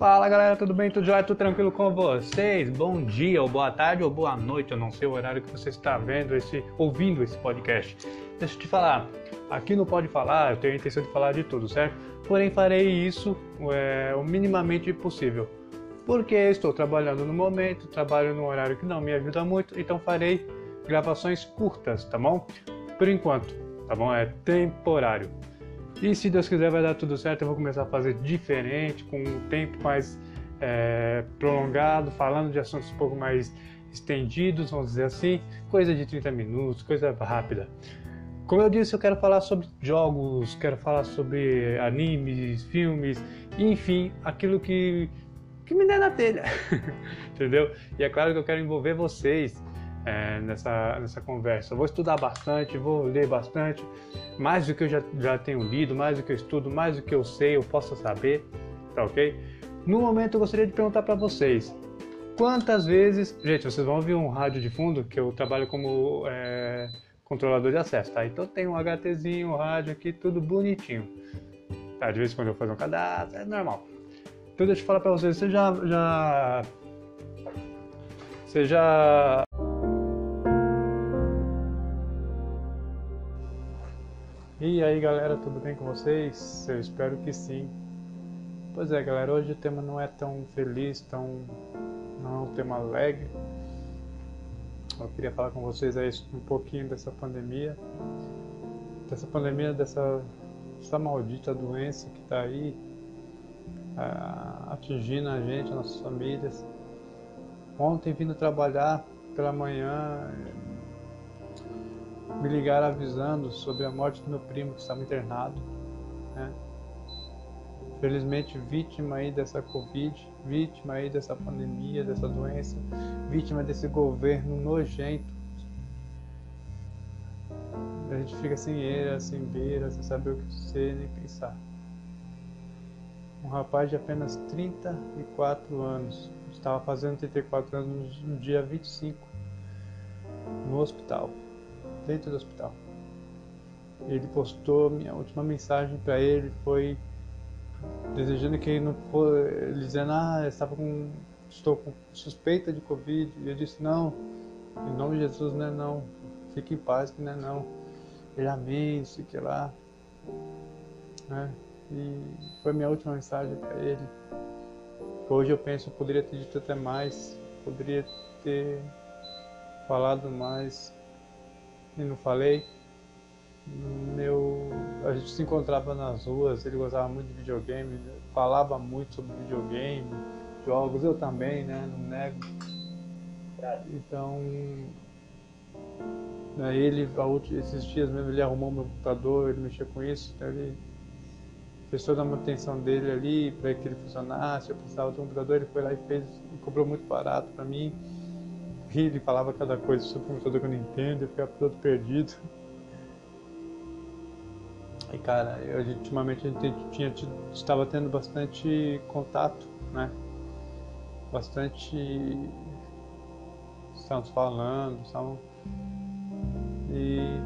Fala galera, tudo bem? Tudo jóia? Tudo tranquilo com vocês? Bom dia, ou boa tarde, ou boa noite, eu não sei o horário que você está vendo esse, ouvindo esse podcast. Deixa eu te falar, aqui no Pode Falar, eu tenho a intenção de falar de tudo, certo? Porém, farei isso é, o minimamente possível. Porque estou trabalhando no momento, trabalho num horário que não me ajuda muito, então farei gravações curtas, tá bom? Por enquanto, tá bom? É temporário. E se Deus quiser vai dar tudo certo, eu vou começar a fazer diferente, com um tempo mais é, prolongado, falando de assuntos um pouco mais estendidos, vamos dizer assim, coisa de 30 minutos, coisa rápida. Como eu disse, eu quero falar sobre jogos, quero falar sobre animes, filmes, enfim, aquilo que, que me der na telha, entendeu? E é claro que eu quero envolver vocês é, nessa, nessa conversa. vou estudar bastante, vou ler bastante, mais do que eu já, já tenho lido, mais do que eu estudo, mais do que eu sei, eu posso saber, tá ok? No momento eu gostaria de perguntar para vocês, quantas vezes... Gente, vocês vão ouvir um rádio de fundo, que eu trabalho como é, controlador de acesso, tá? Então tem um HTzinho, um rádio aqui, tudo bonitinho. Tá, de vez em quando eu faço um cadastro, é normal. Então deixa eu falar para vocês, você já... já... Você já E aí galera, tudo bem com vocês? Eu espero que sim. Pois é galera, hoje o tema não é tão feliz, tão. não é um tema alegre. Eu queria falar com vocês aí um pouquinho dessa pandemia. Dessa pandemia, dessa essa maldita doença que está aí atingindo a gente, nossas famílias. Ontem vindo trabalhar pela manhã, me ligaram avisando sobre a morte do meu primo que estava internado. Né? Felizmente vítima aí dessa Covid, vítima aí dessa pandemia, dessa doença, vítima desse governo nojento. A gente fica sem eira, sem beira, sem saber o que ser nem pensar. Um rapaz de apenas 34 anos, estava fazendo 34 anos no dia 25, no hospital dentro do hospital. Ele postou minha última mensagem para ele foi desejando que ele não fosse, dizendo ah estava com estou com suspeita de covid. E eu disse não em nome de Jesus não é não. Fique em paz que não é não. Ele amém sei que lá. Né? e foi minha última mensagem para ele. Hoje eu penso eu poderia ter dito até mais poderia ter falado mais e não falei. Meu, a gente se encontrava nas ruas, ele gostava muito de videogame, falava muito sobre videogame, jogos, eu também, né? Não nego. Então, né, ele, esses dias mesmo, ele arrumou meu computador, ele mexia com isso, então ele fez toda a manutenção dele ali para que ele funcionasse. Eu precisava de um computador, ele foi lá e fez, e cobrou muito barato para mim ele falava cada coisa sobre o computador que eu não entendo, eu ficava todo perdido. E cara, eu, ultimamente a gente tinha, estava tendo bastante contato, né? Bastante. Estamos falando, estamos. E.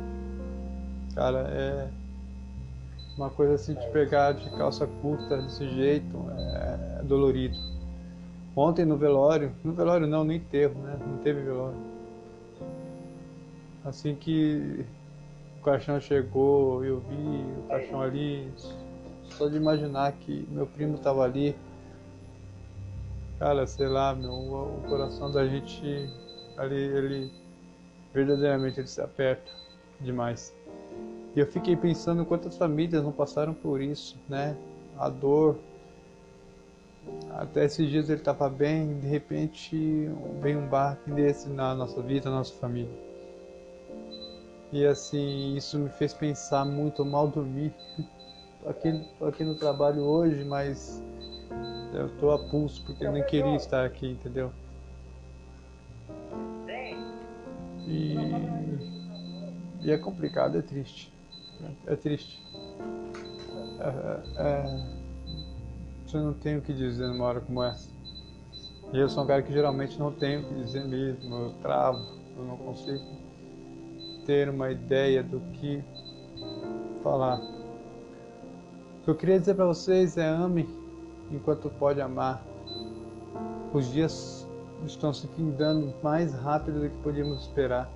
Cara, é. Uma coisa assim de pegar de calça curta desse jeito é, é dolorido. Ontem no velório, no velório não, no enterro, né? Não teve velório. Assim que o caixão chegou, eu vi o caixão ali, só de imaginar que meu primo estava ali, cara, sei lá, meu, o coração da gente ali, ele verdadeiramente ele se aperta demais. E eu fiquei pensando quantas famílias não passaram por isso, né? A dor, até esses dias ele estava bem, de repente vem um barco desse na nossa vida, na nossa família. E assim, isso me fez pensar muito mal dormir. Tô aqui, tô aqui no trabalho hoje, mas eu tô a pulso porque eu nem queria estar aqui, entendeu? E, e é complicado, é triste. É triste. É, é, você não tem o que dizer numa hora como essa. E eu sou um cara que geralmente não tenho o que dizer mesmo, eu travo, eu não consigo ter uma ideia do que falar. O que eu queria dizer para vocês é ame, enquanto pode amar. Os dias estão se findando mais rápido do que podíamos esperar.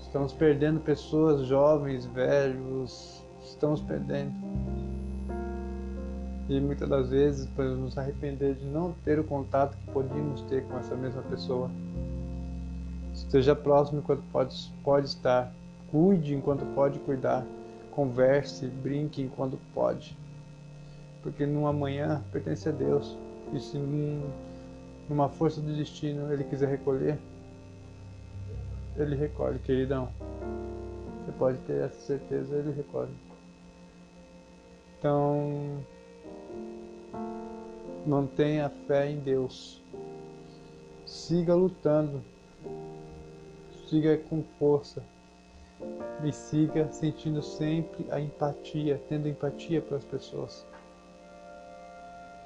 Estamos perdendo pessoas jovens, velhos, estamos perdendo. E muitas das vezes podemos nos arrepender de não ter o contato que podíamos ter com essa mesma pessoa. Esteja próximo enquanto pode, pode estar. Cuide enquanto pode cuidar. Converse, brinque enquanto pode. Porque num amanhã pertence a Deus. E se num, numa força do destino ele quiser recolher, ele recolhe, queridão. Você pode ter essa certeza, ele recolhe. Então, mantenha fé em Deus. Siga lutando. Siga com força. E siga sentindo sempre a empatia, tendo empatia para as pessoas.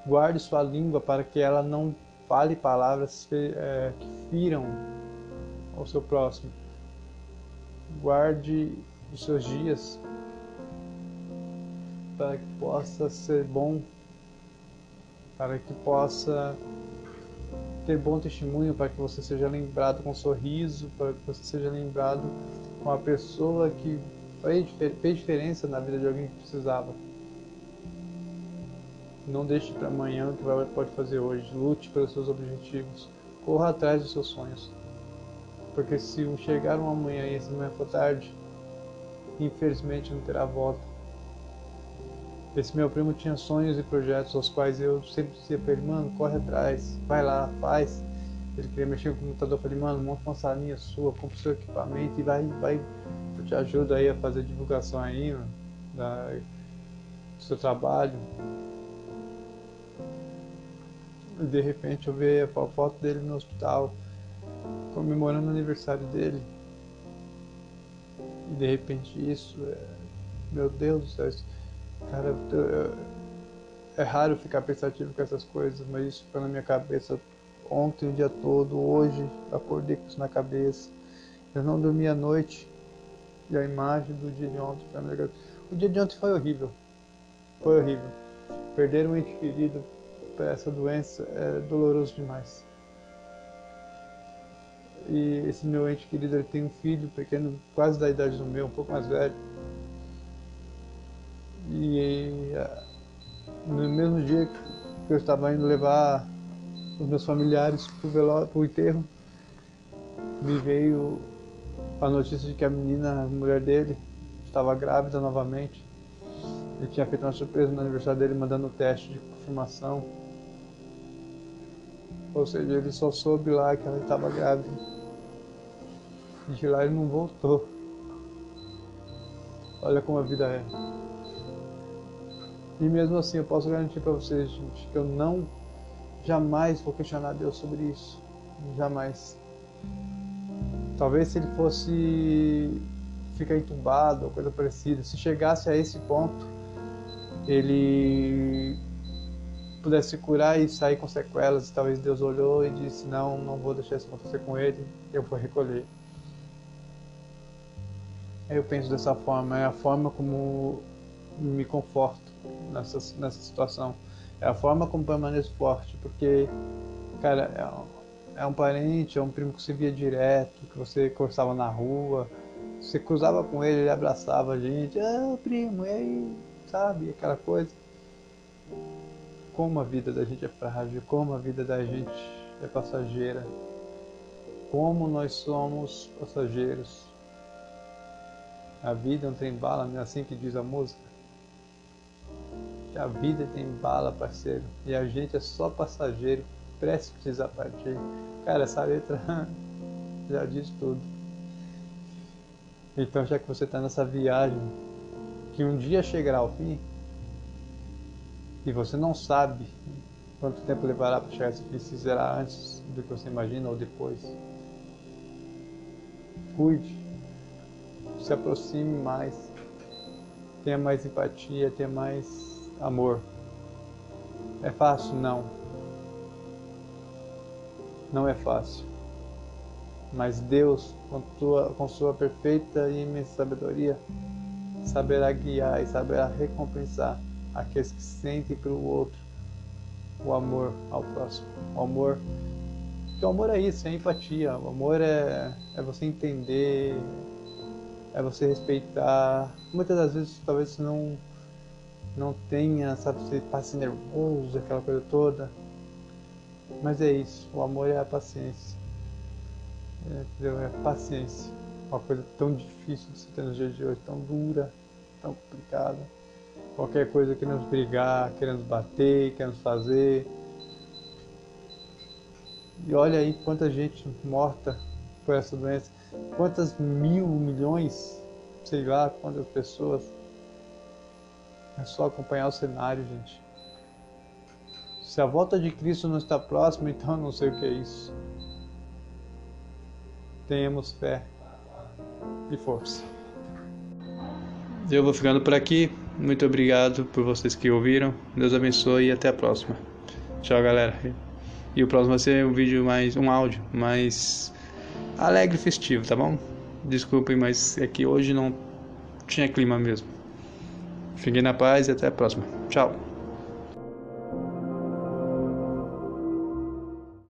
Guarde sua língua para que ela não fale palavras é, que firam ao seu próximo. Guarde os seus dias para que possa ser bom, para que possa ter bom testemunho, para que você seja lembrado com um sorriso, para que você seja lembrado com a pessoa que fez diferença na vida de alguém que precisava. Não deixe para amanhã o que pode fazer hoje. Lute pelos seus objetivos. Corra atrás dos seus sonhos. Porque se chegar um amanhã e essa manhã for tarde, infelizmente não terá volta. Esse meu primo tinha sonhos e projetos aos quais eu sempre dizia para ele, mano, corre atrás, vai lá, faz. Ele queria mexer no computador, eu falei, mano, monta uma salinha sua, compra o seu equipamento e vai, vai, eu te ajudo aí a fazer divulgação aí, mano, da, do seu trabalho. E de repente eu vi a foto dele no hospital, comemorando o aniversário dele. E de repente isso, é... meu Deus do céu, isso... cara, é raro ficar pensativo com essas coisas, mas isso ficou na minha cabeça ontem o dia todo, hoje acordei com isso na cabeça. Eu não dormi a noite e a imagem do dia de ontem foi minha O dia de ontem foi horrível. Foi horrível. Perder um ente querido para essa doença é doloroso demais. E esse meu ente querido ele tem um filho pequeno, quase da idade do meu, um pouco mais velho. E ah, no mesmo dia que eu estava indo levar os meus familiares para o enterro, me veio a notícia de que a menina, a mulher dele, estava grávida novamente. Ele tinha feito uma surpresa no aniversário dele, mandando o teste de confirmação. Ou seja, ele só soube lá que ela estava grávida. E de lá ele não voltou. Olha como a vida é. E mesmo assim eu posso garantir para vocês, gente, que eu não jamais vou questionar Deus sobre isso. Jamais. Talvez se ele fosse ficar entubado ou coisa parecida, se chegasse a esse ponto, ele pudesse curar e sair com sequelas. E talvez Deus olhou e disse: Não, não vou deixar isso acontecer com ele, eu vou recolher. Eu penso dessa forma, é a forma como me conforto nessa, nessa situação. É a forma como permaneço forte, porque, cara, é um, é um parente, é um primo que você via direto, que você conversava na rua, você cruzava com ele, ele abraçava a gente, ah, primo, e aí, sabe, aquela coisa como a vida da gente é frágil, como a vida da gente é passageira, como nós somos passageiros. A vida é um trem bala, não é assim que diz a música? A vida tem bala, parceiro, e a gente é só passageiro, prestes a partir. Cara, essa letra já diz tudo. Então, já que você está nessa viagem, que um dia chegará ao fim, e você não sabe quanto tempo levará para chegar se será antes do que você imagina ou depois. Cuide, se aproxime mais, tenha mais empatia, tenha mais amor. É fácil? Não. Não é fácil. Mas Deus, com, tua, com sua perfeita e imensa sabedoria, saberá guiar e saberá recompensar aqueles que sentem pelo outro o amor ao próximo. O amor. Porque o amor é isso, é empatia. O amor é, é você entender, é você respeitar. Muitas das vezes talvez você não, não tenha, sabe, você passe nervoso, aquela coisa toda. Mas é isso, o amor é a paciência. É, entendeu? É paciência. Uma coisa tão difícil de se ter nos dias de hoje, tão dura, tão complicada. Qualquer coisa que nos brigar, querendo bater, querendo fazer. E olha aí quanta gente morta por essa doença. Quantas mil, milhões, sei lá, quantas pessoas. É só acompanhar o cenário, gente. Se a volta de Cristo não está próxima, então eu não sei o que é isso. Tenhamos fé e força. Eu vou ficando por aqui. Muito obrigado por vocês que ouviram. Deus abençoe e até a próxima. Tchau, galera. E o próximo vai ser um vídeo mais um áudio mais alegre e festivo, tá bom? Desculpem, mas é que hoje não tinha clima mesmo. Fiquem na paz e até a próxima. Tchau.